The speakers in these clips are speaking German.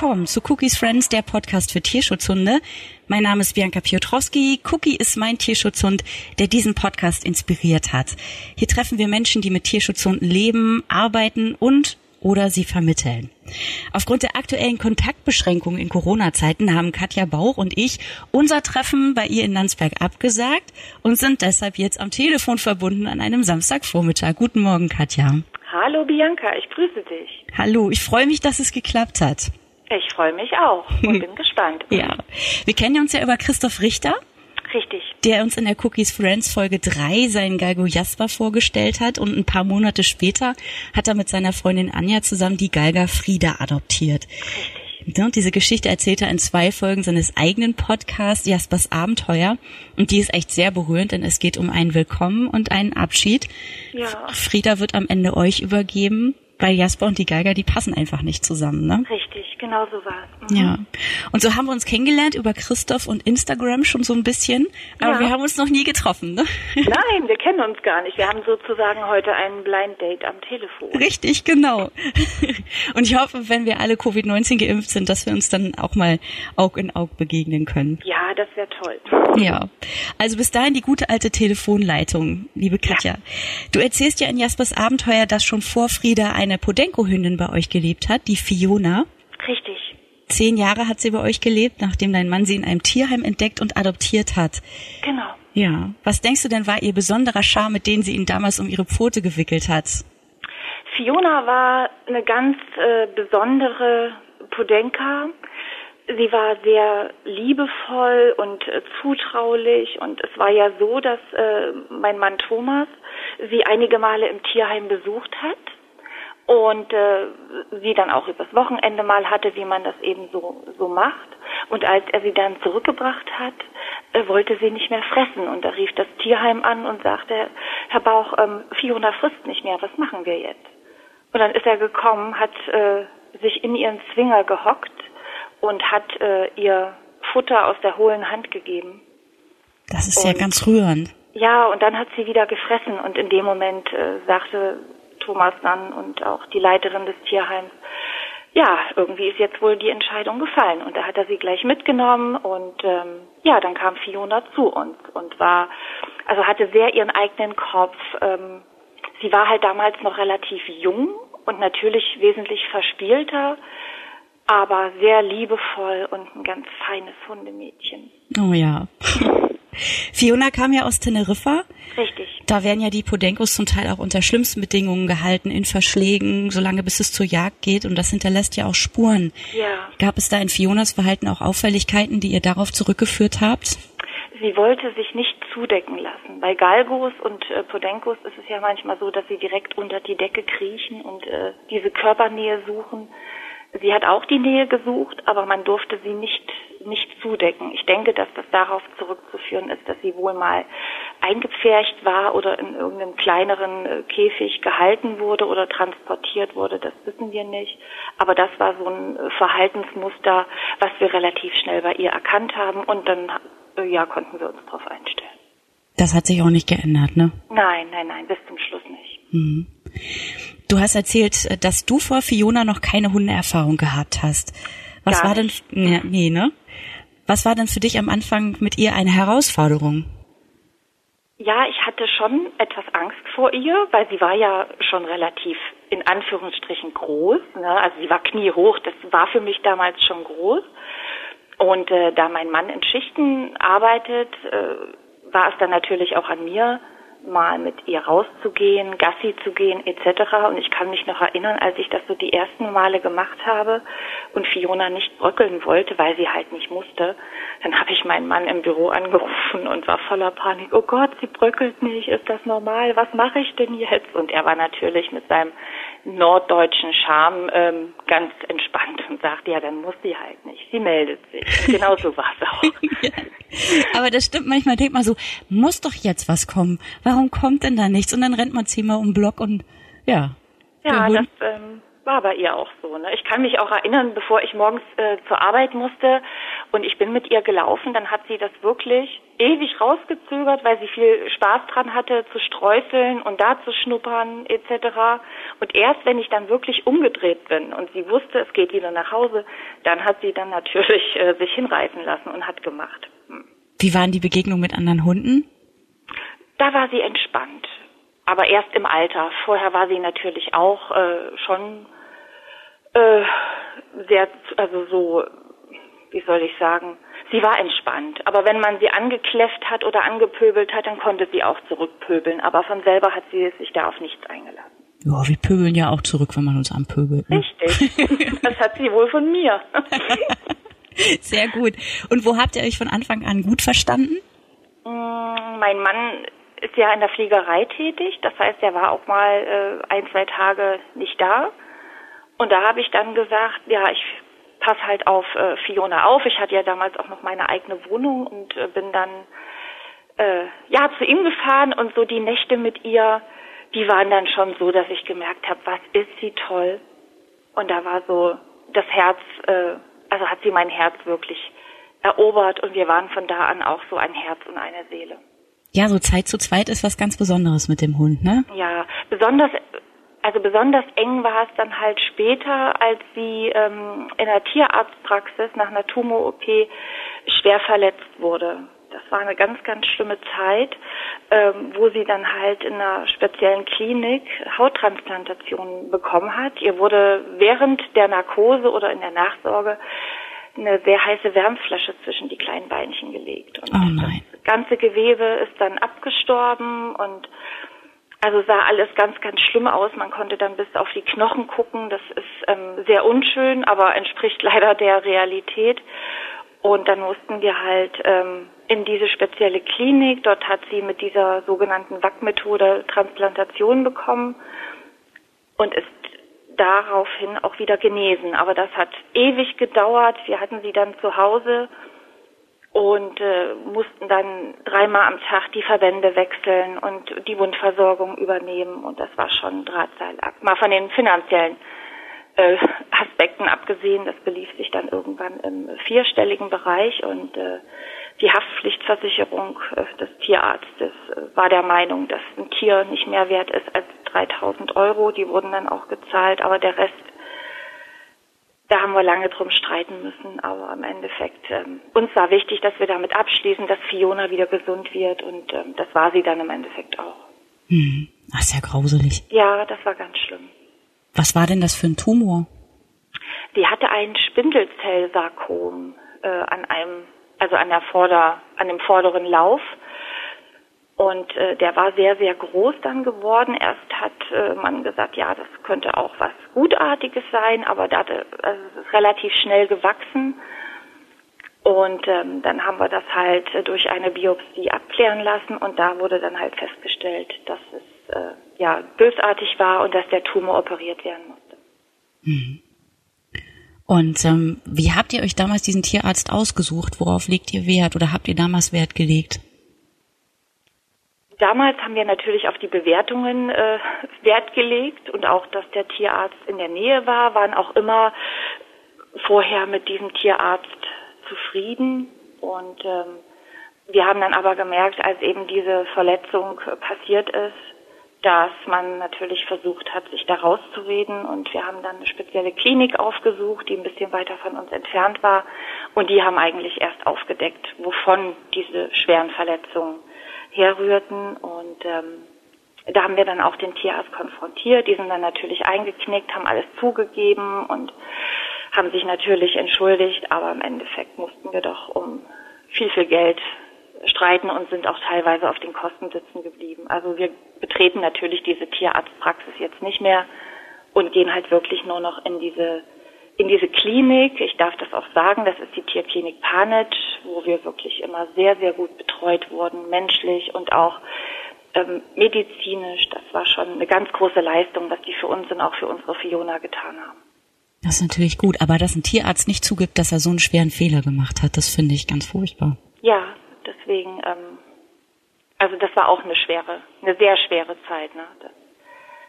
Willkommen zu Cookies Friends, der Podcast für Tierschutzhunde. Mein Name ist Bianca Piotrowski. Cookie ist mein Tierschutzhund, der diesen Podcast inspiriert hat. Hier treffen wir Menschen, die mit Tierschutzhunden leben, arbeiten und oder sie vermitteln. Aufgrund der aktuellen Kontaktbeschränkungen in Corona-Zeiten haben Katja Bauch und ich unser Treffen bei ihr in Landsberg abgesagt und sind deshalb jetzt am Telefon verbunden an einem Samstagvormittag. Guten Morgen, Katja. Hallo Bianca, ich grüße dich. Hallo, ich freue mich, dass es geklappt hat. Ich freue mich auch und bin gespannt. Ja, wir kennen uns ja über Christoph Richter. Richtig. Der uns in der Cookies Friends Folge 3 seinen Galgo Jasper vorgestellt hat und ein paar Monate später hat er mit seiner Freundin Anja zusammen die Galga Frieda adoptiert. Richtig. diese Geschichte erzählt er in zwei Folgen seines eigenen Podcasts Jaspers Abenteuer und die ist echt sehr berührend, denn es geht um ein Willkommen und einen Abschied. Ja. Frieda wird am Ende euch übergeben weil Jasper und die Geiger, die passen einfach nicht zusammen, ne? Richtig, genau so war es. Mhm. Ja. Und so haben wir uns kennengelernt über Christoph und Instagram schon so ein bisschen, aber ja. wir haben uns noch nie getroffen, ne? Nein, wir kennen uns gar nicht. Wir haben sozusagen heute ein Blind Date am Telefon. Richtig, genau. Und ich hoffe, wenn wir alle Covid-19 geimpft sind, dass wir uns dann auch mal Aug in Aug begegnen können. Ja, das wäre toll. Ja. Also bis dahin die gute alte Telefonleitung, liebe Katja. Ja. Du erzählst ja in Jaspers Abenteuer, dass schon vor Frieda ein eine Podenco-Hündin bei euch gelebt hat, die Fiona. Richtig. Zehn Jahre hat sie bei euch gelebt, nachdem dein Mann sie in einem Tierheim entdeckt und adoptiert hat. Genau. Ja. Was denkst du denn war ihr besonderer Charme, mit dem sie ihn damals um ihre Pfote gewickelt hat? Fiona war eine ganz äh, besondere Podenka. Sie war sehr liebevoll und äh, zutraulich und es war ja so, dass äh, mein Mann Thomas sie einige Male im Tierheim besucht hat und äh, sie dann auch übers Wochenende mal hatte, wie man das eben so so macht. Und als er sie dann zurückgebracht hat, äh, wollte sie nicht mehr fressen und da rief das Tierheim an und sagte, Herr Bauch, ähm, Fiona frisst nicht mehr, was machen wir jetzt? Und dann ist er gekommen, hat äh, sich in ihren Zwinger gehockt und hat äh, ihr Futter aus der hohlen Hand gegeben. Das ist und, ja ganz rührend. Ja, und dann hat sie wieder gefressen und in dem Moment äh, sagte Thomas dann und auch die Leiterin des Tierheims, ja, irgendwie ist jetzt wohl die Entscheidung gefallen. Und da hat er sie gleich mitgenommen und ähm, ja, dann kam Fiona zu uns und war, also hatte sehr ihren eigenen Kopf. Ähm, sie war halt damals noch relativ jung und natürlich wesentlich verspielter, aber sehr liebevoll und ein ganz feines Hundemädchen. Oh ja. Fiona kam ja aus Teneriffa. Richtig. Da werden ja die Podenkos zum Teil auch unter schlimmsten Bedingungen gehalten, in Verschlägen, solange bis es zur Jagd geht. Und das hinterlässt ja auch Spuren. Ja. Gab es da in Fionas Verhalten auch Auffälligkeiten, die ihr darauf zurückgeführt habt? Sie wollte sich nicht zudecken lassen. Bei Galgos und äh, Podenkos ist es ja manchmal so, dass sie direkt unter die Decke kriechen und äh, diese Körpernähe suchen. Sie hat auch die Nähe gesucht, aber man durfte sie nicht nicht zudecken. Ich denke, dass das darauf zurückzuführen ist, dass sie wohl mal eingepfercht war oder in irgendeinem kleineren äh, Käfig gehalten wurde oder transportiert wurde, das wissen wir nicht. Aber das war so ein äh, Verhaltensmuster, was wir relativ schnell bei ihr erkannt haben und dann äh, ja konnten wir uns darauf einstellen. Das hat sich auch nicht geändert, ne? Nein, nein, nein, bis zum Schluss nicht. Mhm. Du hast erzählt, dass du vor Fiona noch keine Hundeerfahrung gehabt hast. Was Gar war denn, ja, nee, ne? Was war denn für dich am Anfang mit ihr eine Herausforderung? Ja, ich hatte schon etwas Angst vor ihr, weil sie war ja schon relativ in Anführungsstrichen groß. Ne? Also sie war kniehoch, das war für mich damals schon groß. Und äh, da mein Mann in Schichten arbeitet, äh, war es dann natürlich auch an mir, mal mit ihr rauszugehen, Gassi zu gehen etc. Und ich kann mich noch erinnern, als ich das so die ersten Male gemacht habe und Fiona nicht bröckeln wollte, weil sie halt nicht musste, dann habe ich meinen Mann im Büro angerufen und war voller Panik. Oh Gott, sie bröckelt nicht, ist das normal? Was mache ich denn jetzt? Und er war natürlich mit seinem norddeutschen Charme ähm, ganz entspannt und sagt, ja, dann muss sie halt nicht. Sie meldet sich. Und genau so war es auch. ja. Aber das stimmt manchmal, denkt man so, muss doch jetzt was kommen. Warum kommt denn da nichts? Und dann rennt man zehnmal um den Block und ja. Ja, das ähm, war bei ihr auch so. Ne? Ich kann mich auch erinnern, bevor ich morgens äh, zur Arbeit musste Und ich bin mit ihr gelaufen, dann hat sie das wirklich ewig rausgezögert, weil sie viel Spaß dran hatte, zu streuseln und da zu schnuppern etc. Und erst wenn ich dann wirklich umgedreht bin und sie wusste, es geht wieder nach Hause, dann hat sie dann natürlich äh, sich hinreißen lassen und hat gemacht. Hm. Wie waren die Begegnungen mit anderen Hunden? Da war sie entspannt, aber erst im Alter. Vorher war sie natürlich auch äh, schon äh, sehr, also so, wie soll ich sagen, sie war entspannt. Aber wenn man sie angekläfft hat oder angepöbelt hat, dann konnte sie auch zurückpöbeln. Aber von selber hat sie sich da auf nichts eingelassen. Ja, wir pöbeln ja auch zurück, wenn man uns anpöbelt. Ne? Richtig. das hat sie wohl von mir. Sehr gut. Und wo habt ihr euch von Anfang an gut verstanden? Mm, mein Mann ist ja in der Fliegerei tätig. Das heißt, er war auch mal äh, ein, zwei Tage nicht da. Und da habe ich dann gesagt, ja, ich passe halt auf äh, Fiona auf. Ich hatte ja damals auch noch meine eigene Wohnung und äh, bin dann äh, ja zu ihm gefahren und so die Nächte mit ihr, die waren dann schon so, dass ich gemerkt habe, was ist sie toll. Und da war so das Herz, äh, also hat sie mein Herz wirklich erobert und wir waren von da an auch so ein Herz und eine Seele. Ja, so Zeit zu zweit ist was ganz Besonderes mit dem Hund, ne? Ja, besonders also besonders eng war es dann halt später, als sie ähm, in der Tierarztpraxis nach einer Tumor-OP schwer verletzt wurde. Das war eine ganz, ganz schlimme Zeit, ähm, wo sie dann halt in einer speziellen Klinik Hauttransplantationen bekommen hat. Ihr wurde während der Narkose oder in der Nachsorge eine sehr heiße Wärmflasche zwischen die kleinen Beinchen gelegt. Und oh das ganze Gewebe ist dann abgestorben und also sah alles ganz, ganz schlimm aus. Man konnte dann bis auf die Knochen gucken. Das ist ähm, sehr unschön, aber entspricht leider der Realität. Und dann mussten wir halt ähm, in diese spezielle Klinik. Dort hat sie mit dieser sogenannten WAC-Methode Transplantation bekommen und ist daraufhin auch wieder genesen. Aber das hat ewig gedauert. Wir hatten sie dann zu Hause und äh, mussten dann dreimal am Tag die Verbände wechseln und die Wundversorgung übernehmen und das war schon Drahtseilakt. Mal von den finanziellen äh, Aspekten abgesehen, das belief sich dann irgendwann im vierstelligen Bereich und äh, die Haftpflichtversicherung äh, des Tierarztes äh, war der Meinung, dass ein Tier nicht mehr wert ist als 3000 Euro. Die wurden dann auch gezahlt, aber der Rest da haben wir lange drum streiten müssen, aber im Endeffekt ähm, uns war wichtig, dass wir damit abschließen, dass Fiona wieder gesund wird und ähm, das war sie dann im Endeffekt auch. Hm, das ist ja grauselig. Ja, das war ganz schlimm. Was war denn das für ein Tumor? Die hatte ein Spindelzellsarkom äh, an einem, also an der Vorder, an dem vorderen Lauf und äh, der war sehr, sehr groß dann geworden. Erst hat äh, man gesagt, ja, das könnte auch was Gutartiges sein, aber da also ist relativ schnell gewachsen. Und ähm, dann haben wir das halt äh, durch eine Biopsie abklären lassen und da wurde dann halt festgestellt, dass es äh, ja bösartig war und dass der Tumor operiert werden musste. Mhm. Und ähm, wie habt ihr euch damals diesen Tierarzt ausgesucht? Worauf legt ihr Wert oder habt ihr damals Wert gelegt? Damals haben wir natürlich auf die Bewertungen äh, Wert gelegt und auch, dass der Tierarzt in der Nähe war, waren auch immer vorher mit diesem Tierarzt zufrieden. Und ähm, wir haben dann aber gemerkt, als eben diese Verletzung passiert ist, dass man natürlich versucht hat, sich da rauszureden. Und wir haben dann eine spezielle Klinik aufgesucht, die ein bisschen weiter von uns entfernt war. Und die haben eigentlich erst aufgedeckt, wovon diese schweren Verletzungen herrührten. Und ähm, da haben wir dann auch den Tierarzt konfrontiert. Die sind dann natürlich eingeknickt, haben alles zugegeben und haben sich natürlich entschuldigt. Aber im Endeffekt mussten wir doch um viel, viel Geld streiten und sind auch teilweise auf den Kosten sitzen geblieben. Also wir betreten natürlich diese Tierarztpraxis jetzt nicht mehr und gehen halt wirklich nur noch in diese in diese Klinik, ich darf das auch sagen, das ist die Tierklinik Panet, wo wir wirklich immer sehr, sehr gut betreut wurden, menschlich und auch ähm, medizinisch. Das war schon eine ganz große Leistung, was die für uns und auch für unsere Fiona getan haben. Das ist natürlich gut, aber dass ein Tierarzt nicht zugibt, dass er so einen schweren Fehler gemacht hat, das finde ich ganz furchtbar. Ja, deswegen, ähm, also das war auch eine schwere, eine sehr schwere Zeit, ne?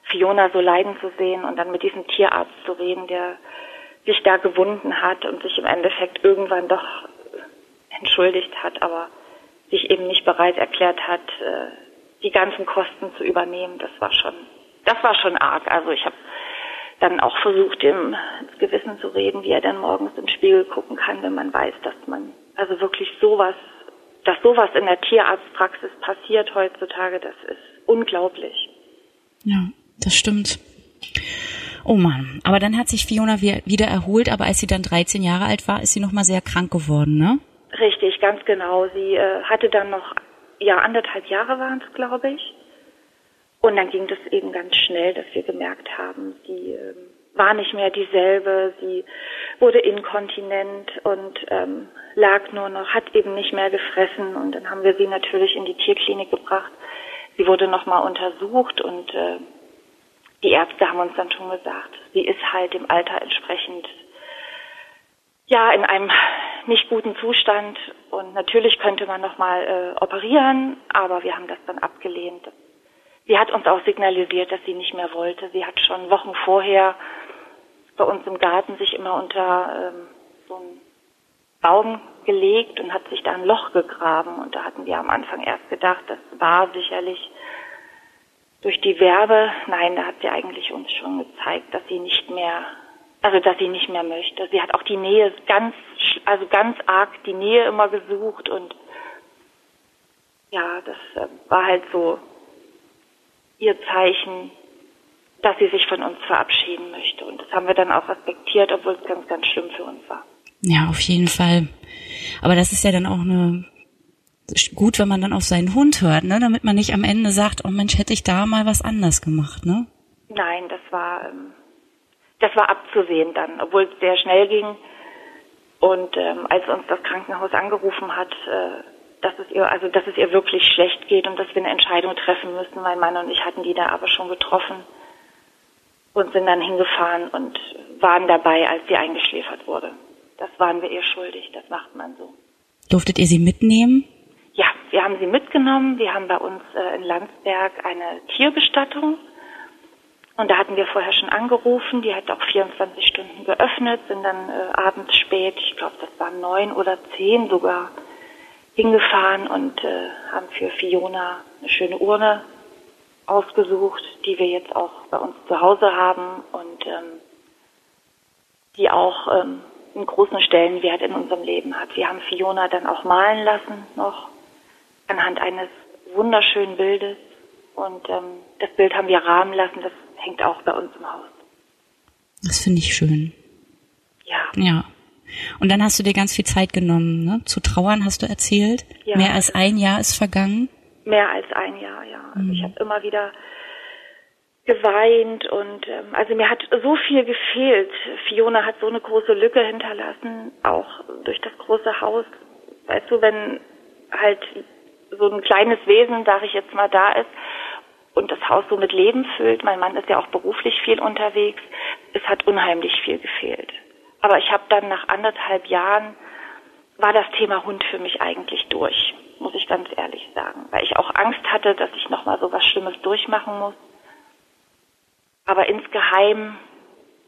Fiona so leiden zu sehen und dann mit diesem Tierarzt zu reden, der sich da gewunden hat und sich im Endeffekt irgendwann doch entschuldigt hat, aber sich eben nicht bereit erklärt hat, äh, die ganzen Kosten zu übernehmen. Das war schon, das war schon arg. Also ich habe dann auch versucht, ihm ins Gewissen zu reden, wie er dann morgens den Spiegel gucken kann, wenn man weiß, dass man also wirklich sowas, dass sowas in der Tierarztpraxis passiert heutzutage, das ist unglaublich. Ja, das stimmt. Oh Mann, aber dann hat sich Fiona wieder erholt, aber als sie dann 13 Jahre alt war, ist sie noch mal sehr krank geworden, ne? Richtig, ganz genau. Sie äh, hatte dann noch, ja, anderthalb Jahre waren es, glaube ich. Und dann ging das eben ganz schnell, dass wir gemerkt haben, sie äh, war nicht mehr dieselbe, sie wurde inkontinent und ähm, lag nur noch, hat eben nicht mehr gefressen und dann haben wir sie natürlich in die Tierklinik gebracht. Sie wurde nochmal untersucht und äh, die Ärzte haben uns dann schon gesagt, sie ist halt dem Alter entsprechend ja in einem nicht guten Zustand und natürlich könnte man nochmal äh, operieren, aber wir haben das dann abgelehnt. Sie hat uns auch signalisiert, dass sie nicht mehr wollte. Sie hat schon Wochen vorher bei uns im Garten sich immer unter ähm, so einen Baum gelegt und hat sich da ein Loch gegraben. Und da hatten wir am Anfang erst gedacht, das war sicherlich durch die Werbe. Nein, da hat sie eigentlich uns schon gezeigt, dass sie nicht mehr, also dass sie nicht mehr möchte. Sie hat auch die Nähe ganz, also ganz arg die Nähe immer gesucht und ja, das äh, war halt so ihr Zeichen, dass sie sich von uns verabschieden möchte. Und das haben wir dann auch respektiert, obwohl es ganz, ganz schlimm für uns war. Ja, auf jeden Fall. Aber das ist ja dann auch eine gut, wenn man dann auf seinen Hund hört, ne, damit man nicht am Ende sagt, oh Mensch, hätte ich da mal was anders gemacht, ne? Nein, das war ähm, das war abzusehen dann, obwohl es sehr schnell ging. Und ähm, als uns das Krankenhaus angerufen hat, äh, dass es ihr, also dass es ihr wirklich schlecht geht und dass wir eine Entscheidung treffen müssen. Mein Mann und ich hatten die da aber schon getroffen und sind dann hingefahren und waren dabei, als sie eingeschläfert wurde. Das waren wir ihr schuldig, das macht man so. Durftet ihr sie mitnehmen? Ja, wir haben sie mitgenommen. Wir haben bei uns äh, in Landsberg eine Tierbestattung. Und da hatten wir vorher schon angerufen. Die hat auch 24 Stunden geöffnet, sind dann äh, abends spät, ich glaube, das waren neun oder zehn sogar, hingefahren und äh, haben für Fiona eine schöne Urne ausgesucht, die wir jetzt auch bei uns zu Hause haben und ähm, die auch ähm, einen großen Stellenwert in unserem Leben hat. Wir haben Fiona dann auch malen lassen noch anhand eines wunderschönen Bildes und ähm, das Bild haben wir rahmen lassen. Das hängt auch bei uns im Haus. Das finde ich schön. Ja. Ja. Und dann hast du dir ganz viel Zeit genommen, ne? Zu trauern hast du erzählt. Ja. Mehr als ein Jahr ist vergangen. Mehr als ein Jahr, ja. Also mhm. ich habe immer wieder geweint und ähm, also mir hat so viel gefehlt. Fiona hat so eine große Lücke hinterlassen, auch durch das große Haus. Weißt du, wenn halt so ein kleines Wesen, sage ich jetzt mal, da ist und das Haus so mit Leben füllt. Mein Mann ist ja auch beruflich viel unterwegs. Es hat unheimlich viel gefehlt. Aber ich habe dann nach anderthalb Jahren war das Thema Hund für mich eigentlich durch, muss ich ganz ehrlich sagen, weil ich auch Angst hatte, dass ich noch mal so was Schlimmes durchmachen muss. Aber insgeheim,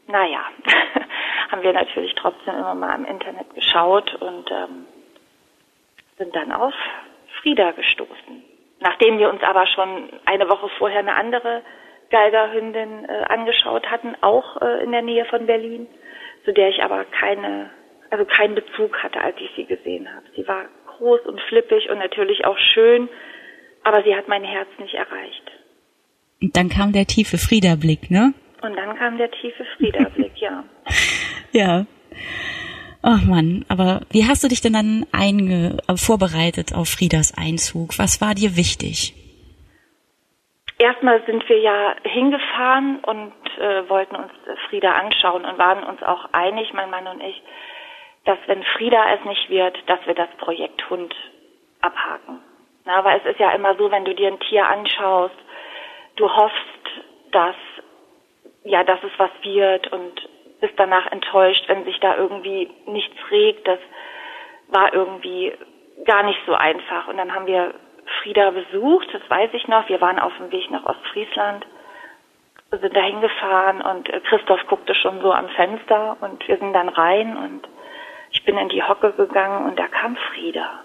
naja, haben wir natürlich trotzdem immer mal im Internet geschaut und ähm, sind dann auf Frieda gestoßen. Nachdem wir uns aber schon eine Woche vorher eine andere Geigerhündin äh, angeschaut hatten, auch äh, in der Nähe von Berlin zu der ich aber keine, also keinen Bezug hatte, als ich sie gesehen habe. Sie war groß und flippig und natürlich auch schön, aber sie hat mein Herz nicht erreicht. Und dann kam der tiefe Friederblick, ne? Und dann kam der tiefe Friederblick, ja. Ja. Ach Mann, aber wie hast du dich denn dann einge äh, vorbereitet auf Friedas Einzug? Was war dir wichtig? Erstmal sind wir ja hingefahren und äh, wollten uns Frieda anschauen und waren uns auch einig, mein Mann und ich, dass wenn Frieda es nicht wird, dass wir das Projekt Hund abhaken. Na, weil es ist ja immer so, wenn du dir ein Tier anschaust, du hoffst, dass ja, dass es was wird und bist danach enttäuscht, wenn sich da irgendwie nichts regt. Das war irgendwie gar nicht so einfach. Und dann haben wir Frieda besucht, das weiß ich noch. Wir waren auf dem Weg nach Ostfriesland, sind da hingefahren und Christoph guckte schon so am Fenster und wir sind dann rein und ich bin in die Hocke gegangen und da kam Frieda.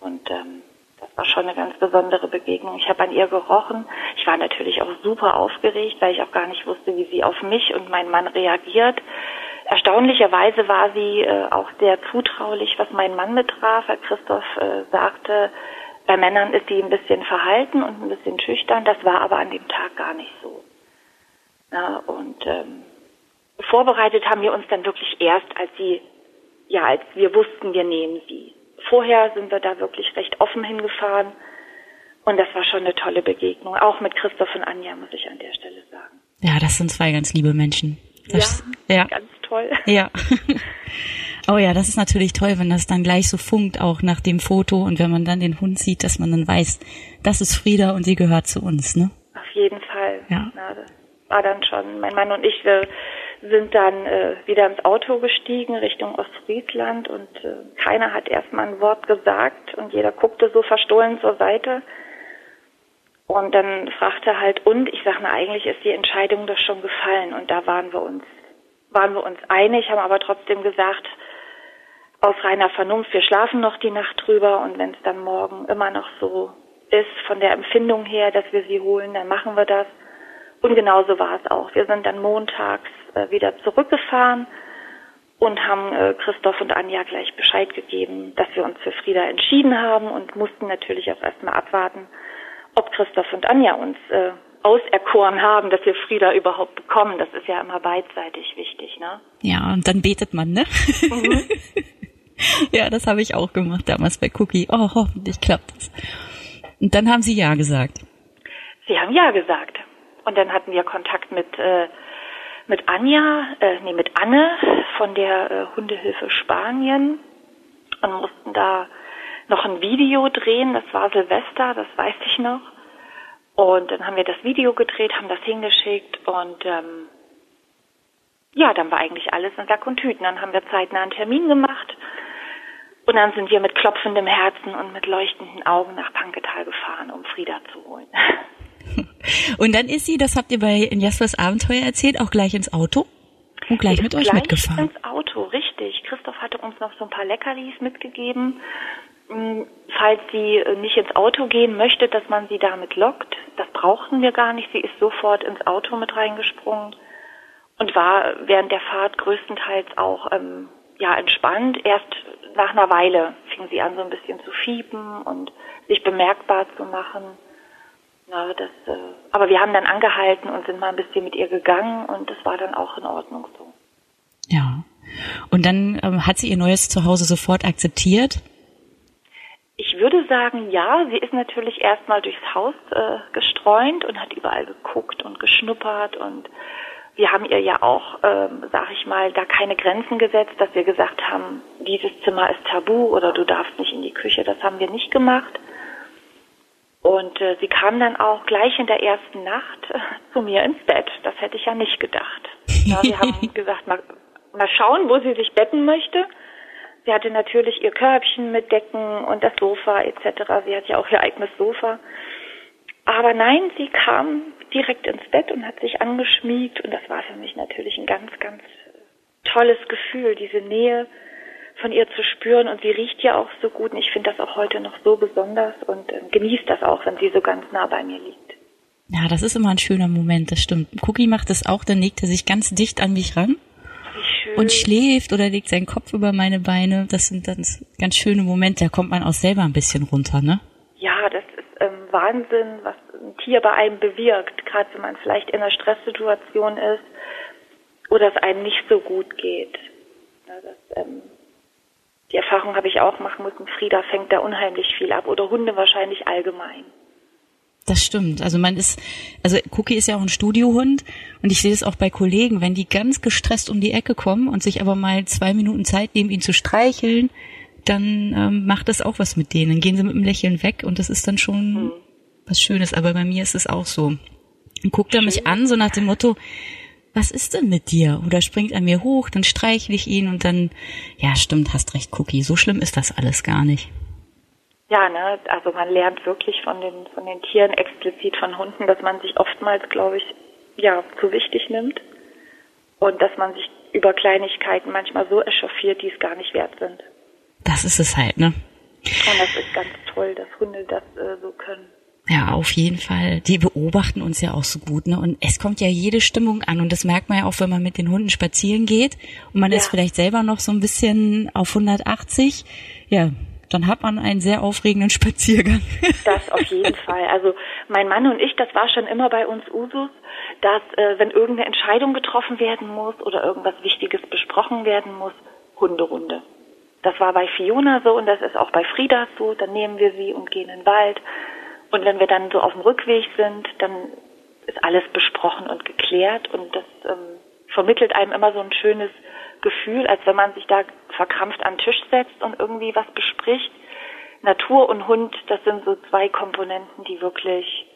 Und ähm, das war schon eine ganz besondere Begegnung. Ich habe an ihr gerochen. Ich war natürlich auch super aufgeregt, weil ich auch gar nicht wusste, wie sie auf mich und meinen Mann reagiert. Erstaunlicherweise war sie äh, auch sehr zutraulich, was meinen Mann betraf. Herr Christoph äh, sagte, bei Männern ist sie ein bisschen verhalten und ein bisschen schüchtern. Das war aber an dem Tag gar nicht so. Ja, und ähm, vorbereitet haben wir uns dann wirklich erst, als sie, ja, als wir wussten, wir nehmen sie. Vorher sind wir da wirklich recht offen hingefahren. Und das war schon eine tolle Begegnung. Auch mit Christoph und Anja, muss ich an der Stelle sagen. Ja, das sind zwei ganz liebe Menschen. Das, ja, ja, ganz toll. Ja. Oh ja, das ist natürlich toll, wenn das dann gleich so funkt, auch nach dem Foto und wenn man dann den Hund sieht, dass man dann weiß, das ist Frieda und sie gehört zu uns, ne? Auf jeden Fall. Ja. Na, das war dann schon, mein Mann und ich, wir sind dann äh, wieder ins Auto gestiegen Richtung Ostfriesland und äh, keiner hat erstmal ein Wort gesagt und jeder guckte so verstohlen zur Seite. Und dann fragte halt, und ich sage, na eigentlich ist die Entscheidung doch schon gefallen und da waren wir uns, waren wir uns einig, haben aber trotzdem gesagt, aus reiner Vernunft, wir schlafen noch die Nacht drüber und wenn es dann morgen immer noch so ist von der Empfindung her, dass wir sie holen, dann machen wir das. Und genauso war es auch. Wir sind dann montags äh, wieder zurückgefahren und haben äh, Christoph und Anja gleich Bescheid gegeben, dass wir uns für Frieda entschieden haben und mussten natürlich auch erstmal abwarten, ob Christoph und Anja uns äh, auserkoren haben, dass wir Frieda überhaupt bekommen. Das ist ja immer beidseitig wichtig, ne? Ja, und dann betet man, ne? Mhm. ja, das habe ich auch gemacht damals bei Cookie. Oh, hoffentlich klappt das. Und dann haben Sie Ja gesagt. Sie haben Ja gesagt. Und dann hatten wir Kontakt mit, äh, mit Anja, äh, nee, mit Anne von der äh, Hundehilfe Spanien und mussten da noch ein Video drehen. Das war Silvester, das weiß ich noch. Und dann haben wir das Video gedreht, haben das hingeschickt und ähm, ja, dann war eigentlich alles in Sack und Tüten. Dann haben wir zeitnah einen Termin gemacht und dann sind wir mit klopfendem Herzen und mit leuchtenden Augen nach Panketal gefahren, um Frieda zu holen. Und dann ist sie, das habt ihr bei Jaspers Abenteuer erzählt, auch gleich ins Auto und gleich mit euch gleich mitgefahren. ins Auto, richtig. Christoph hatte uns noch so ein paar Leckerlis mitgegeben, hm, falls sie äh, nicht ins Auto gehen möchte, dass man sie damit lockt. Das brauchten wir gar nicht. Sie ist sofort ins Auto mit reingesprungen und war während der Fahrt größtenteils auch ähm, ja entspannt. Erst nach einer Weile fing sie an, so ein bisschen zu fiepen und sich bemerkbar zu machen. Na, das, äh, aber wir haben dann angehalten und sind mal ein bisschen mit ihr gegangen und das war dann auch in Ordnung so. Ja. Und dann ähm, hat sie ihr neues Zuhause sofort akzeptiert? Ich würde sagen, ja. Sie ist natürlich erstmal durchs Haus äh, gestreunt und hat überall geguckt und geschnuppert und wir haben ihr ja auch, ähm, sag ich mal, da keine Grenzen gesetzt, dass wir gesagt haben, dieses Zimmer ist tabu oder du darfst nicht in die Küche. Das haben wir nicht gemacht. Und äh, sie kam dann auch gleich in der ersten Nacht äh, zu mir ins Bett. Das hätte ich ja nicht gedacht. Ja, wir haben gesagt, mal, mal schauen, wo sie sich betten möchte. Sie hatte natürlich ihr Körbchen mit Decken und das Sofa etc. Sie hat ja auch ihr eigenes Sofa. Aber nein, sie kam direkt ins Bett und hat sich angeschmiegt und das war für mich natürlich ein ganz, ganz tolles Gefühl, diese Nähe von ihr zu spüren und sie riecht ja auch so gut und ich finde das auch heute noch so besonders und äh, genieße das auch, wenn sie so ganz nah bei mir liegt. Ja, das ist immer ein schöner Moment, das stimmt. Cookie macht das auch, dann legt er sich ganz dicht an mich ran und schläft oder legt seinen Kopf über meine Beine. Das sind dann ganz schöne Momente, da kommt man auch selber ein bisschen runter, ne? Ja, das Wahnsinn, was ein Tier bei einem bewirkt, gerade wenn man vielleicht in einer Stresssituation ist oder es einem nicht so gut geht. Ja, das, ähm, die Erfahrung habe ich auch machen müssen. Frieda fängt da unheimlich viel ab oder Hunde wahrscheinlich allgemein. Das stimmt. Also man ist, also Cookie ist ja auch ein Studiohund und ich sehe es auch bei Kollegen, wenn die ganz gestresst um die Ecke kommen und sich aber mal zwei Minuten Zeit nehmen, ihn zu streicheln, dann ähm, macht das auch was mit denen. Dann gehen sie mit einem Lächeln weg und das ist dann schon mhm. Was Schönes. Aber bei mir ist es auch so. Und guckt er mich an, so nach dem Motto, was ist denn mit dir? Oder springt er mir hoch, dann streichle ich ihn und dann, ja, stimmt, hast recht, Cookie, so schlimm ist das alles gar nicht. Ja, ne, also man lernt wirklich von den, von den Tieren, explizit von Hunden, dass man sich oftmals, glaube ich, ja, zu wichtig nimmt und dass man sich über Kleinigkeiten manchmal so echauffiert, die es gar nicht wert sind. Das ist es halt, ne? Und das ist ganz toll, dass Hunde das äh, so können. Ja, auf jeden Fall. Die beobachten uns ja auch so gut, ne? Und es kommt ja jede Stimmung an und das merkt man ja auch, wenn man mit den Hunden spazieren geht und man ja. ist vielleicht selber noch so ein bisschen auf 180. Ja, dann hat man einen sehr aufregenden Spaziergang. Das auf jeden Fall. Also mein Mann und ich, das war schon immer bei uns Usus, dass äh, wenn irgendeine Entscheidung getroffen werden muss oder irgendwas Wichtiges besprochen werden muss, Hunderunde. Das war bei Fiona so und das ist auch bei Frieda so. Dann nehmen wir sie und gehen in den Wald und wenn wir dann so auf dem Rückweg sind, dann ist alles besprochen und geklärt und das ähm, vermittelt einem immer so ein schönes Gefühl, als wenn man sich da verkrampft an den Tisch setzt und irgendwie was bespricht. Natur und Hund, das sind so zwei Komponenten, die wirklich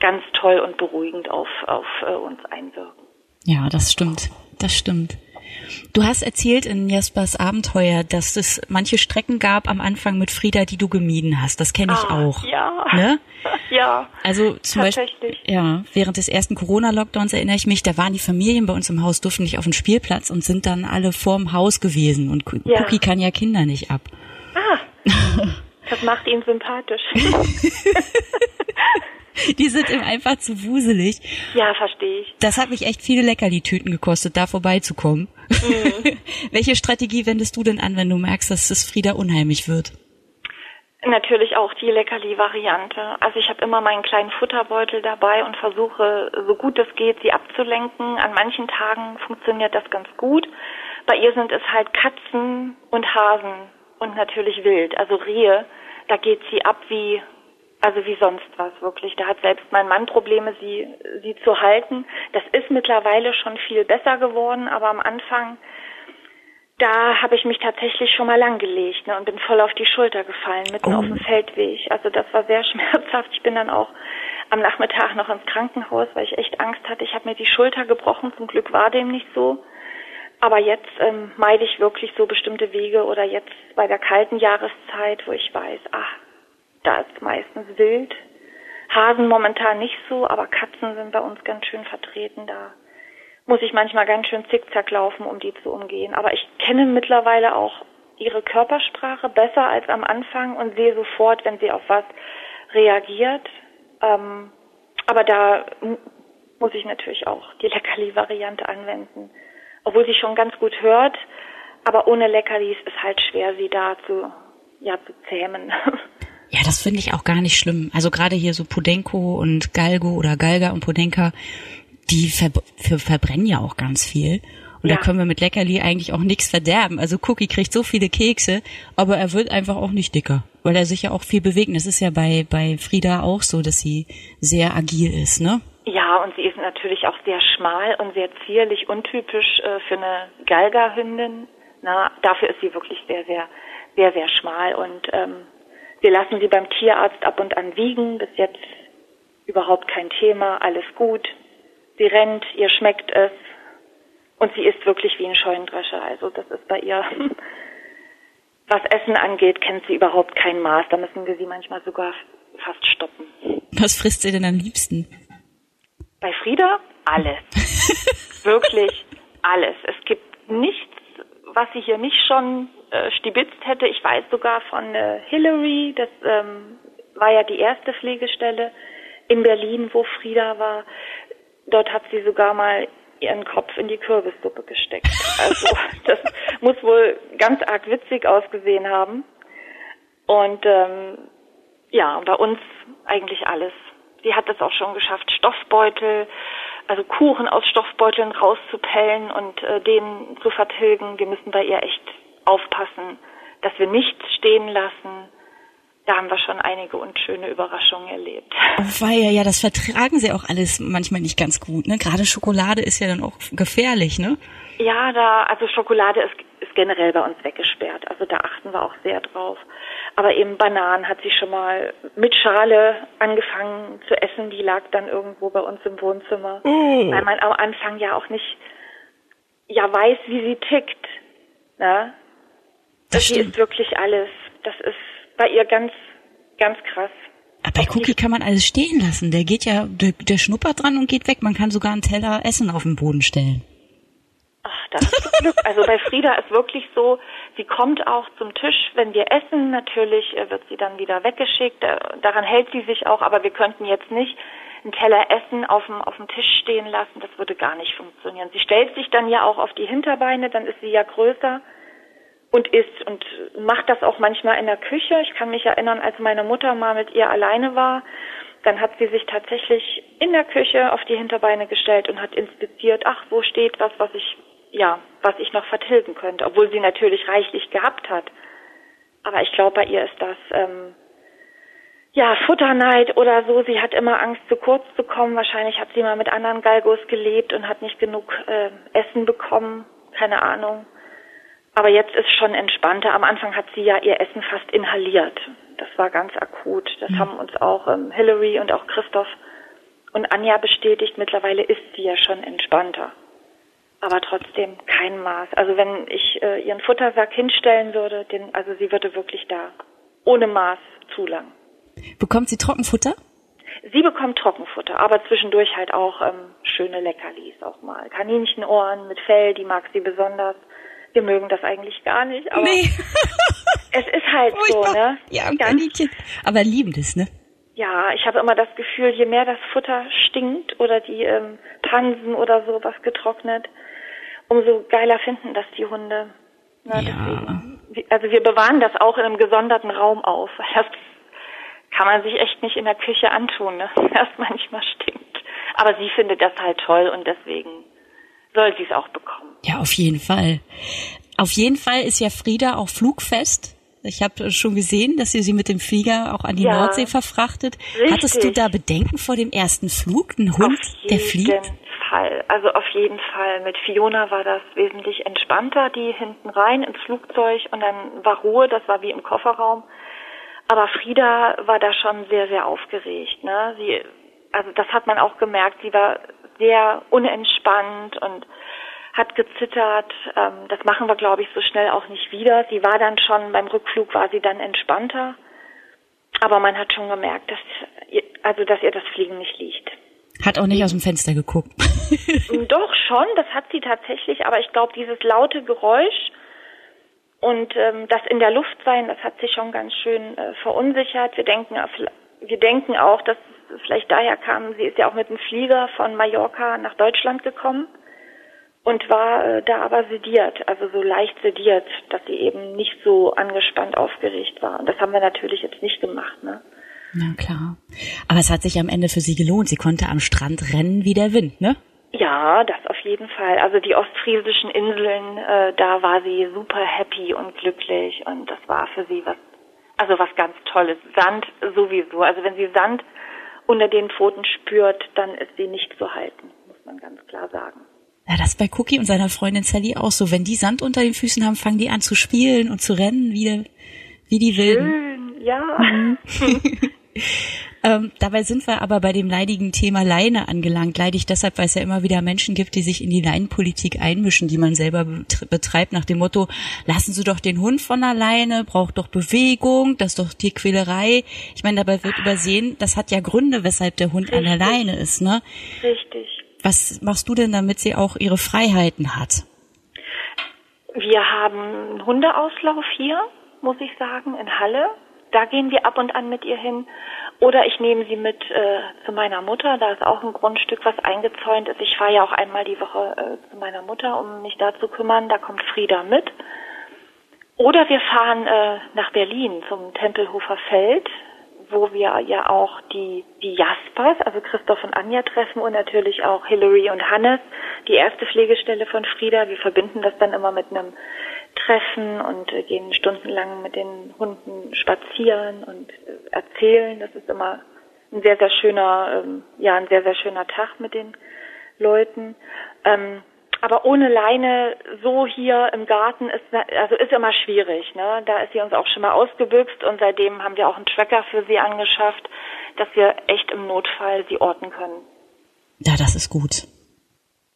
ganz toll und beruhigend auf, auf äh, uns einwirken. Ja, das stimmt. Das stimmt. Du hast erzählt in Jaspers Abenteuer, dass es manche Strecken gab am Anfang mit Frieda, die du gemieden hast. Das kenne ich ah, auch. Ja. Ne? Ja. Also zum Beispiel, ja, während des ersten Corona-Lockdowns erinnere ich mich, da waren die Familien bei uns im Haus, durften nicht auf den Spielplatz und sind dann alle vorm Haus gewesen. Und ja. Cookie kann ja Kinder nicht ab. Ah. Das macht ihn sympathisch. Die sind ihm einfach zu wuselig. Ja, verstehe ich. Das hat mich echt viele Leckerli-Tüten gekostet, da vorbeizukommen. Mhm. Welche Strategie wendest du denn an, wenn du merkst, dass es Frieda unheimlich wird? Natürlich auch die Leckerli-Variante. Also ich habe immer meinen kleinen Futterbeutel dabei und versuche, so gut es geht, sie abzulenken. An manchen Tagen funktioniert das ganz gut. Bei ihr sind es halt Katzen und Hasen und natürlich Wild, also Rehe. Da geht sie ab wie also wie sonst was wirklich. Da hat selbst mein Mann Probleme, sie, sie zu halten. Das ist mittlerweile schon viel besser geworden, aber am Anfang, da habe ich mich tatsächlich schon mal langgelegt ne, und bin voll auf die Schulter gefallen, mitten oh. auf dem Feldweg. Also das war sehr schmerzhaft. Ich bin dann auch am Nachmittag noch ins Krankenhaus, weil ich echt Angst hatte. Ich habe mir die Schulter gebrochen. Zum Glück war dem nicht so. Aber jetzt ähm, meide ich wirklich so bestimmte Wege oder jetzt bei der kalten Jahreszeit, wo ich weiß, ach, da ist meistens wild. Hasen momentan nicht so, aber Katzen sind bei uns ganz schön vertreten. Da muss ich manchmal ganz schön zickzack laufen, um die zu umgehen. Aber ich kenne mittlerweile auch ihre Körpersprache besser als am Anfang und sehe sofort, wenn sie auf was reagiert. Ähm, aber da muss ich natürlich auch die Leckerli-Variante anwenden. Obwohl sie schon ganz gut hört, aber ohne Leckerlis ist halt schwer, sie da zu, ja, zu zähmen. Ja, das finde ich auch gar nicht schlimm. Also gerade hier so Pudenko und Galgo oder Galga und Pudenka, die ver für verbrennen ja auch ganz viel. Und ja. da können wir mit Leckerli eigentlich auch nichts verderben. Also Cookie kriegt so viele Kekse, aber er wird einfach auch nicht dicker, weil er sich ja auch viel bewegt. Das ist ja bei, bei Frieda auch so, dass sie sehr agil ist, ne? Ja, und sie ist natürlich auch sehr schmal und sehr zierlich, untypisch äh, für eine Galga-Hündin. Na, dafür ist sie wirklich sehr, sehr, sehr, sehr schmal und ähm, wir lassen sie beim Tierarzt ab und an wiegen. Bis jetzt überhaupt kein Thema, alles gut. Sie rennt, ihr schmeckt es und sie ist wirklich wie ein Scheunendrescher. Also das ist bei ihr, was Essen angeht, kennt sie überhaupt kein Maß. Da müssen wir sie manchmal sogar fast stoppen. Was frisst sie denn am liebsten? Bei Frieda alles. wirklich alles. Es gibt nichts, was sie hier nicht schon äh, stibitzt hätte. Ich weiß sogar von äh, Hillary, das ähm, war ja die erste Pflegestelle in Berlin, wo Frieda war. Dort hat sie sogar mal ihren Kopf in die Kürbissuppe gesteckt. Also das muss wohl ganz arg witzig ausgesehen haben. Und ähm, ja, bei uns eigentlich alles. Sie hat es auch schon geschafft, Stoffbeutel, also Kuchen aus Stoffbeuteln rauszupellen und äh, den zu vertilgen. Wir müssen bei ihr echt aufpassen, dass wir nichts stehen lassen. Da haben wir schon einige unschöne Überraschungen erlebt. Weil ja, das vertragen sie auch alles manchmal nicht ganz gut. Ne? Gerade Schokolade ist ja dann auch gefährlich, ne? Ja, da, also Schokolade ist, ist generell bei uns weggesperrt. Also da achten wir auch sehr drauf. Aber eben Bananen hat sie schon mal mit Schale angefangen zu essen. Die lag dann irgendwo bei uns im Wohnzimmer. Mm. Weil man am Anfang ja auch nicht ja weiß, wie sie tickt. Ne? Das sie ist wirklich alles. Das ist bei ihr ganz, ganz krass. Aber bei Cookie kann man alles stehen lassen. Der geht ja, der, der schnuppert dran und geht weg. Man kann sogar einen Teller Essen auf den Boden stellen. Ach, das ist Glück. Also bei Frieda ist wirklich so, sie kommt auch zum Tisch, wenn wir essen. Natürlich äh, wird sie dann wieder weggeschickt. Äh, daran hält sie sich auch, aber wir könnten jetzt nicht einen Teller Essen auf dem, auf dem Tisch stehen lassen. Das würde gar nicht funktionieren. Sie stellt sich dann ja auch auf die Hinterbeine, dann ist sie ja größer und isst und macht das auch manchmal in der Küche. Ich kann mich erinnern, als meine Mutter mal mit ihr alleine war, dann hat sie sich tatsächlich in der Küche auf die Hinterbeine gestellt und hat inspiziert, ach, wo steht was, was ich, ja, was ich noch vertilgen könnte, obwohl sie natürlich reichlich gehabt hat. Aber ich glaube, bei ihr ist das, ähm, ja, Futterneid oder so. Sie hat immer Angst, zu kurz zu kommen. Wahrscheinlich hat sie mal mit anderen Galgos gelebt und hat nicht genug äh, Essen bekommen. Keine Ahnung. Aber jetzt ist schon entspannter. Am Anfang hat sie ja ihr Essen fast inhaliert. Das war ganz akut. Das mhm. haben uns auch ähm, Hillary und auch Christoph und Anja bestätigt. Mittlerweile ist sie ja schon entspannter. Aber trotzdem kein Maß. Also wenn ich äh, ihren Futtersack hinstellen würde, den, also sie würde wirklich da ohne Maß zu lang. Bekommt sie Trockenfutter? Sie bekommt Trockenfutter, aber zwischendurch halt auch ähm, schöne Leckerlis auch mal. Kaninchenohren mit Fell, die mag sie besonders. Wir mögen das eigentlich gar nicht, aber nee. es ist halt so, ne? Ja, Kaninchen. Aber lieben das, ne? Ja, ich habe immer das Gefühl, je mehr das Futter stinkt oder die ähm, Pansen oder so was getrocknet, umso geiler finden das die Hunde. Na, ja. Deswegen. Also wir bewahren das auch in einem gesonderten Raum auf. Das kann man sich echt nicht in der Küche antun, ne? das manchmal stinkt. Aber sie findet das halt toll und deswegen soll sie es auch bekommen. Ja, auf jeden Fall. Auf jeden Fall ist ja Frieda auch flugfest. Ich habe schon gesehen, dass ihr sie mit dem Flieger auch an die ja, Nordsee verfrachtet. Richtig. Hattest du da Bedenken vor dem ersten Flug? Ein Hund, der fliegt? Auf jeden Fall. Also auf jeden Fall. Mit Fiona war das wesentlich entspannter. Die hinten rein ins Flugzeug und dann war Ruhe. Das war wie im Kofferraum. Aber Frieda war da schon sehr, sehr aufgeregt. Ne? Sie, also das hat man auch gemerkt. Sie war sehr unentspannt und hat gezittert. Ähm, das machen wir, glaube ich, so schnell auch nicht wieder. Sie war dann schon, beim Rückflug war sie dann entspannter. Aber man hat schon gemerkt, dass, ihr, also, dass ihr das Fliegen nicht liegt. Hat auch nicht aus dem Fenster geguckt. Doch schon, das hat sie tatsächlich, aber ich glaube, dieses laute Geräusch und ähm, das in der Luft sein, das hat sie schon ganz schön äh, verunsichert. Wir denken, wir denken auch, dass vielleicht daher kam, sie ist ja auch mit dem Flieger von Mallorca nach Deutschland gekommen und war äh, da aber sediert, also so leicht sediert, dass sie eben nicht so angespannt aufgeregt war. Und das haben wir natürlich jetzt nicht gemacht, ne? Na klar. Aber es hat sich am Ende für sie gelohnt. Sie konnte am Strand rennen wie der Wind, ne? Ja, das auf jeden Fall. Also die ostfriesischen Inseln, äh, da war sie super happy und glücklich und das war für sie was, also was ganz Tolles. Sand sowieso. Also wenn sie Sand unter den Pfoten spürt, dann ist sie nicht zu halten, muss man ganz klar sagen. Ja, das bei Cookie und seiner Freundin Sally auch so. Wenn die Sand unter den Füßen haben, fangen die an zu spielen und zu rennen, wie, wie die Wilden. Schön, ja. Mhm. ähm, dabei sind wir aber bei dem leidigen Thema Leine angelangt. Leidig deshalb, weil es ja immer wieder Menschen gibt, die sich in die Leinenpolitik einmischen, die man selber betreibt, nach dem Motto, lassen Sie doch den Hund von alleine, braucht doch Bewegung, das ist doch Tierquälerei. Ich meine, dabei wird übersehen, das hat ja Gründe, weshalb der Hund Richtig. an der Leine ist, ne? Richtig. Was machst du denn, damit sie auch ihre Freiheiten hat? Wir haben einen Hundeauslauf hier, muss ich sagen, in Halle. Da gehen wir ab und an mit ihr hin. Oder ich nehme sie mit äh, zu meiner Mutter. Da ist auch ein Grundstück, was eingezäunt ist. Ich fahre ja auch einmal die Woche äh, zu meiner Mutter, um mich da zu kümmern. Da kommt Frieda mit. Oder wir fahren äh, nach Berlin zum Tempelhofer Feld wo wir ja auch die, die Jaspers, also Christoph und Anja treffen und natürlich auch Hillary und Hannes, die erste Pflegestelle von Frieda. Wir verbinden das dann immer mit einem Treffen und äh, gehen stundenlang mit den Hunden spazieren und äh, erzählen. Das ist immer ein sehr, sehr schöner, ähm, ja, ein sehr, sehr schöner Tag mit den Leuten. Ähm, aber ohne Leine so hier im Garten ist also ist immer schwierig. Ne? Da ist sie uns auch schon mal ausgebüxt und seitdem haben wir auch einen Tracker für sie angeschafft, dass wir echt im Notfall sie orten können. Ja, das ist gut.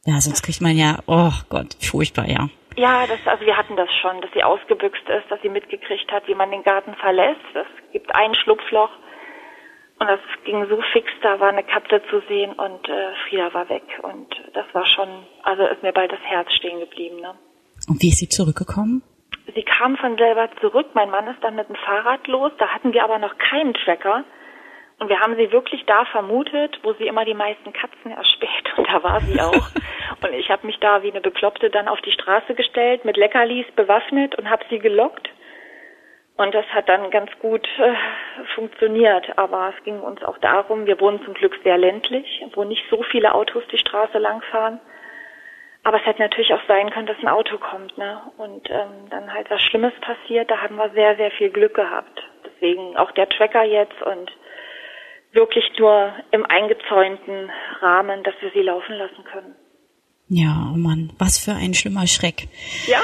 Ja, sonst kriegt man ja, oh Gott, furchtbar, ja. Ja, das, also wir hatten das schon, dass sie ausgebüxt ist, dass sie mitgekriegt hat, wie man den Garten verlässt. Es gibt ein Schlupfloch Und das ging so fix, da war eine Katze zu sehen und äh, Frieda war weg. Und das war schon, also ist mir bald das Herz stehen geblieben. Ne? Und wie ist sie zurückgekommen? Sie kam von selber zurück. Mein Mann ist dann mit dem Fahrrad los. Da hatten wir aber noch keinen Tracker. Und wir haben sie wirklich da vermutet, wo sie immer die meisten Katzen erspäht. Und da war sie auch. und ich habe mich da wie eine Bekloppte dann auf die Straße gestellt, mit Leckerlis bewaffnet und habe sie gelockt. Und das hat dann ganz gut äh, funktioniert. Aber es ging uns auch darum, wir wohnen zum Glück sehr ländlich, wo nicht so viele Autos die Straße langfahren. Aber es hätte natürlich auch sein können, dass ein Auto kommt, ne? Und ähm, dann halt was Schlimmes passiert. Da haben wir sehr, sehr viel Glück gehabt. Deswegen auch der Tracker jetzt und wirklich nur im eingezäunten Rahmen, dass wir sie laufen lassen können. Ja, oh Mann, was für ein schlimmer Schreck. Ja.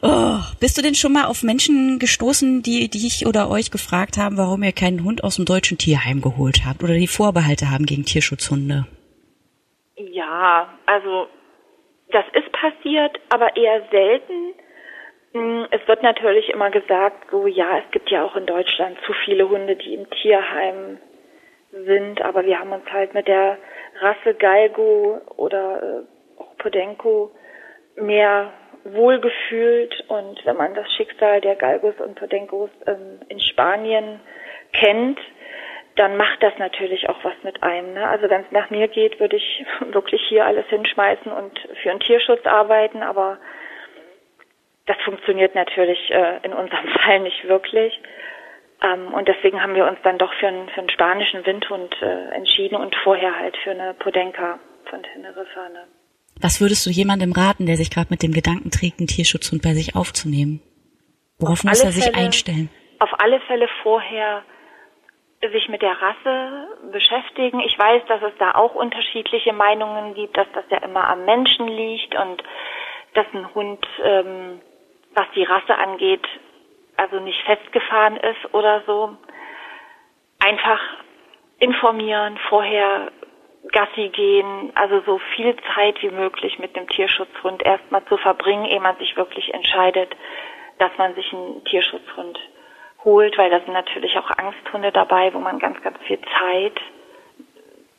Oh, bist du denn schon mal auf Menschen gestoßen, die dich oder euch gefragt haben, warum ihr keinen Hund aus dem deutschen Tierheim geholt habt oder die Vorbehalte haben gegen Tierschutzhunde? Ja, also das ist passiert, aber eher selten. Hm, es wird natürlich immer gesagt, so ja, es gibt ja auch in Deutschland zu viele Hunde, die im Tierheim sind, aber wir haben uns halt mit der Rasse Galgo oder Podenco mehr wohlgefühlt und wenn man das Schicksal der Galgos und Podencos ähm, in Spanien kennt, dann macht das natürlich auch was mit einem. Ne? Also wenn es nach mir geht, würde ich wirklich hier alles hinschmeißen und für einen Tierschutz arbeiten, aber das funktioniert natürlich äh, in unserem Fall nicht wirklich. Ähm, und deswegen haben wir uns dann doch für einen, für einen spanischen Windhund äh, entschieden und vorher halt für eine Podenca von Teneriffa. Ne? Was würdest du jemandem raten, der sich gerade mit dem Gedanken trägt, einen Tierschutzhund bei sich aufzunehmen? Worauf muss er sich Fälle, einstellen? Auf alle Fälle vorher sich mit der Rasse beschäftigen. Ich weiß, dass es da auch unterschiedliche Meinungen gibt, dass das ja immer am Menschen liegt und dass ein Hund, ähm, was die Rasse angeht, also nicht festgefahren ist oder so. Einfach informieren, vorher Gassi gehen, also so viel Zeit wie möglich mit dem Tierschutzhund erstmal zu verbringen, ehe man sich wirklich entscheidet, dass man sich einen Tierschutzhund holt, weil da sind natürlich auch Angsthunde dabei, wo man ganz, ganz viel Zeit,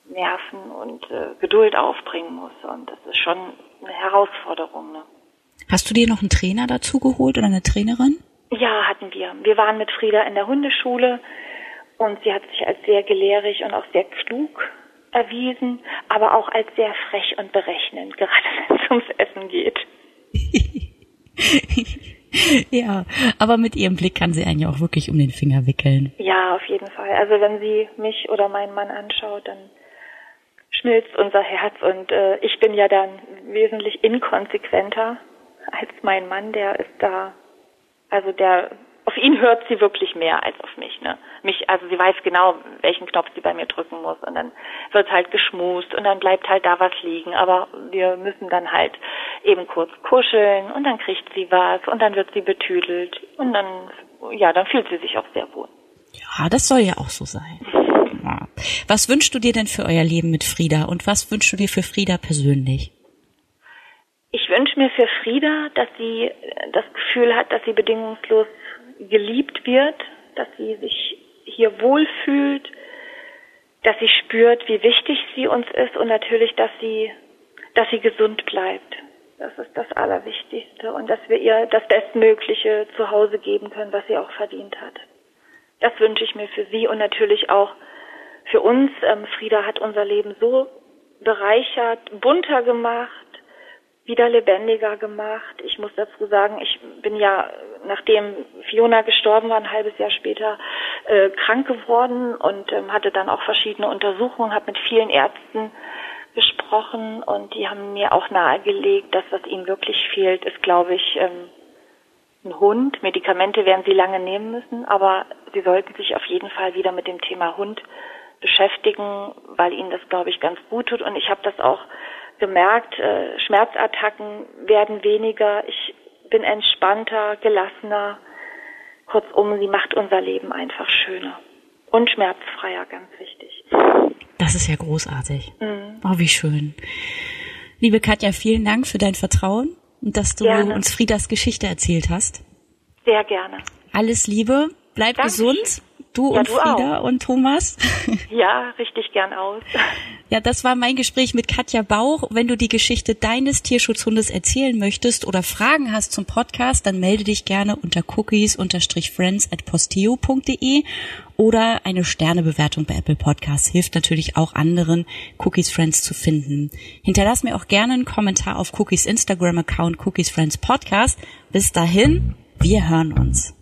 Nerven und äh, Geduld aufbringen muss. Und das ist schon eine Herausforderung. Ne? Hast du dir noch einen Trainer dazu geholt oder eine Trainerin? Ja, hatten wir. Wir waren mit Frieda in der Hundeschule und sie hat sich als sehr gelehrig und auch sehr klug erwiesen, aber auch als sehr frech und berechnend, gerade wenn es ums Essen geht. ja, aber mit ihrem Blick kann sie einen ja auch wirklich um den Finger wickeln. Ja, auf jeden Fall. Also wenn sie mich oder meinen Mann anschaut, dann schmilzt unser Herz und äh, ich bin ja dann wesentlich inkonsequenter als mein Mann, der ist da also der, auf ihn hört sie wirklich mehr als auf mich, ne? Mich, also sie weiß genau, welchen Knopf sie bei mir drücken muss und dann wird halt geschmust und dann bleibt halt da was liegen, aber wir müssen dann halt eben kurz kuscheln und dann kriegt sie was und dann wird sie betüdelt und dann, ja, dann fühlt sie sich auch sehr wohl. Ja, das soll ja auch so sein. Ja. Was wünschst du dir denn für euer Leben mit Frieda und was wünschst du dir für Frieda persönlich? Ich wünsche mir für Frieda, dass sie das Gefühl hat, dass sie bedingungslos geliebt wird, dass sie sich hier wohlfühlt, dass sie spürt, wie wichtig sie uns ist und natürlich, dass sie, dass sie gesund bleibt. Das ist das Allerwichtigste und dass wir ihr das Bestmögliche zu Hause geben können, was sie auch verdient hat. Das wünsche ich mir für sie und natürlich auch für uns. Ähm, Frieda hat unser Leben so bereichert, bunter gemacht, wieder lebendiger gemacht. Ich muss dazu sagen, ich bin ja, nachdem Fiona gestorben war, ein halbes Jahr später äh, krank geworden und ähm, hatte dann auch verschiedene Untersuchungen, habe mit vielen Ärzten gesprochen und die haben mir auch nahegelegt, dass was ihnen wirklich fehlt, ist, glaube ich, ähm, ein Hund. Medikamente werden sie lange nehmen müssen, aber sie sollten sich auf jeden Fall wieder mit dem Thema Hund beschäftigen, weil ihnen das, glaube ich, ganz gut tut. Und ich habe das auch gemerkt, äh, Schmerzattacken werden weniger, ich bin entspannter, gelassener. Kurzum, sie macht unser Leben einfach schöner und schmerzfreier, ganz wichtig. Das ist ja großartig. Mhm. Oh, wie schön. Liebe Katja, vielen Dank für dein Vertrauen und dass du gerne. uns Friedas Geschichte erzählt hast. Sehr gerne. Alles Liebe, bleib Danke. gesund. Du ja, und du Frieda auch. und Thomas. Ja, richtig gern aus. Ja, das war mein Gespräch mit Katja Bauch. Wenn du die Geschichte deines Tierschutzhundes erzählen möchtest oder Fragen hast zum Podcast, dann melde dich gerne unter cookies-friends at posteo.de oder eine Sternebewertung bei Apple Podcasts hilft natürlich auch anderen, Cookies Friends zu finden. Hinterlass mir auch gerne einen Kommentar auf Cookies Instagram Account Cookies Friends Podcast. Bis dahin, wir hören uns.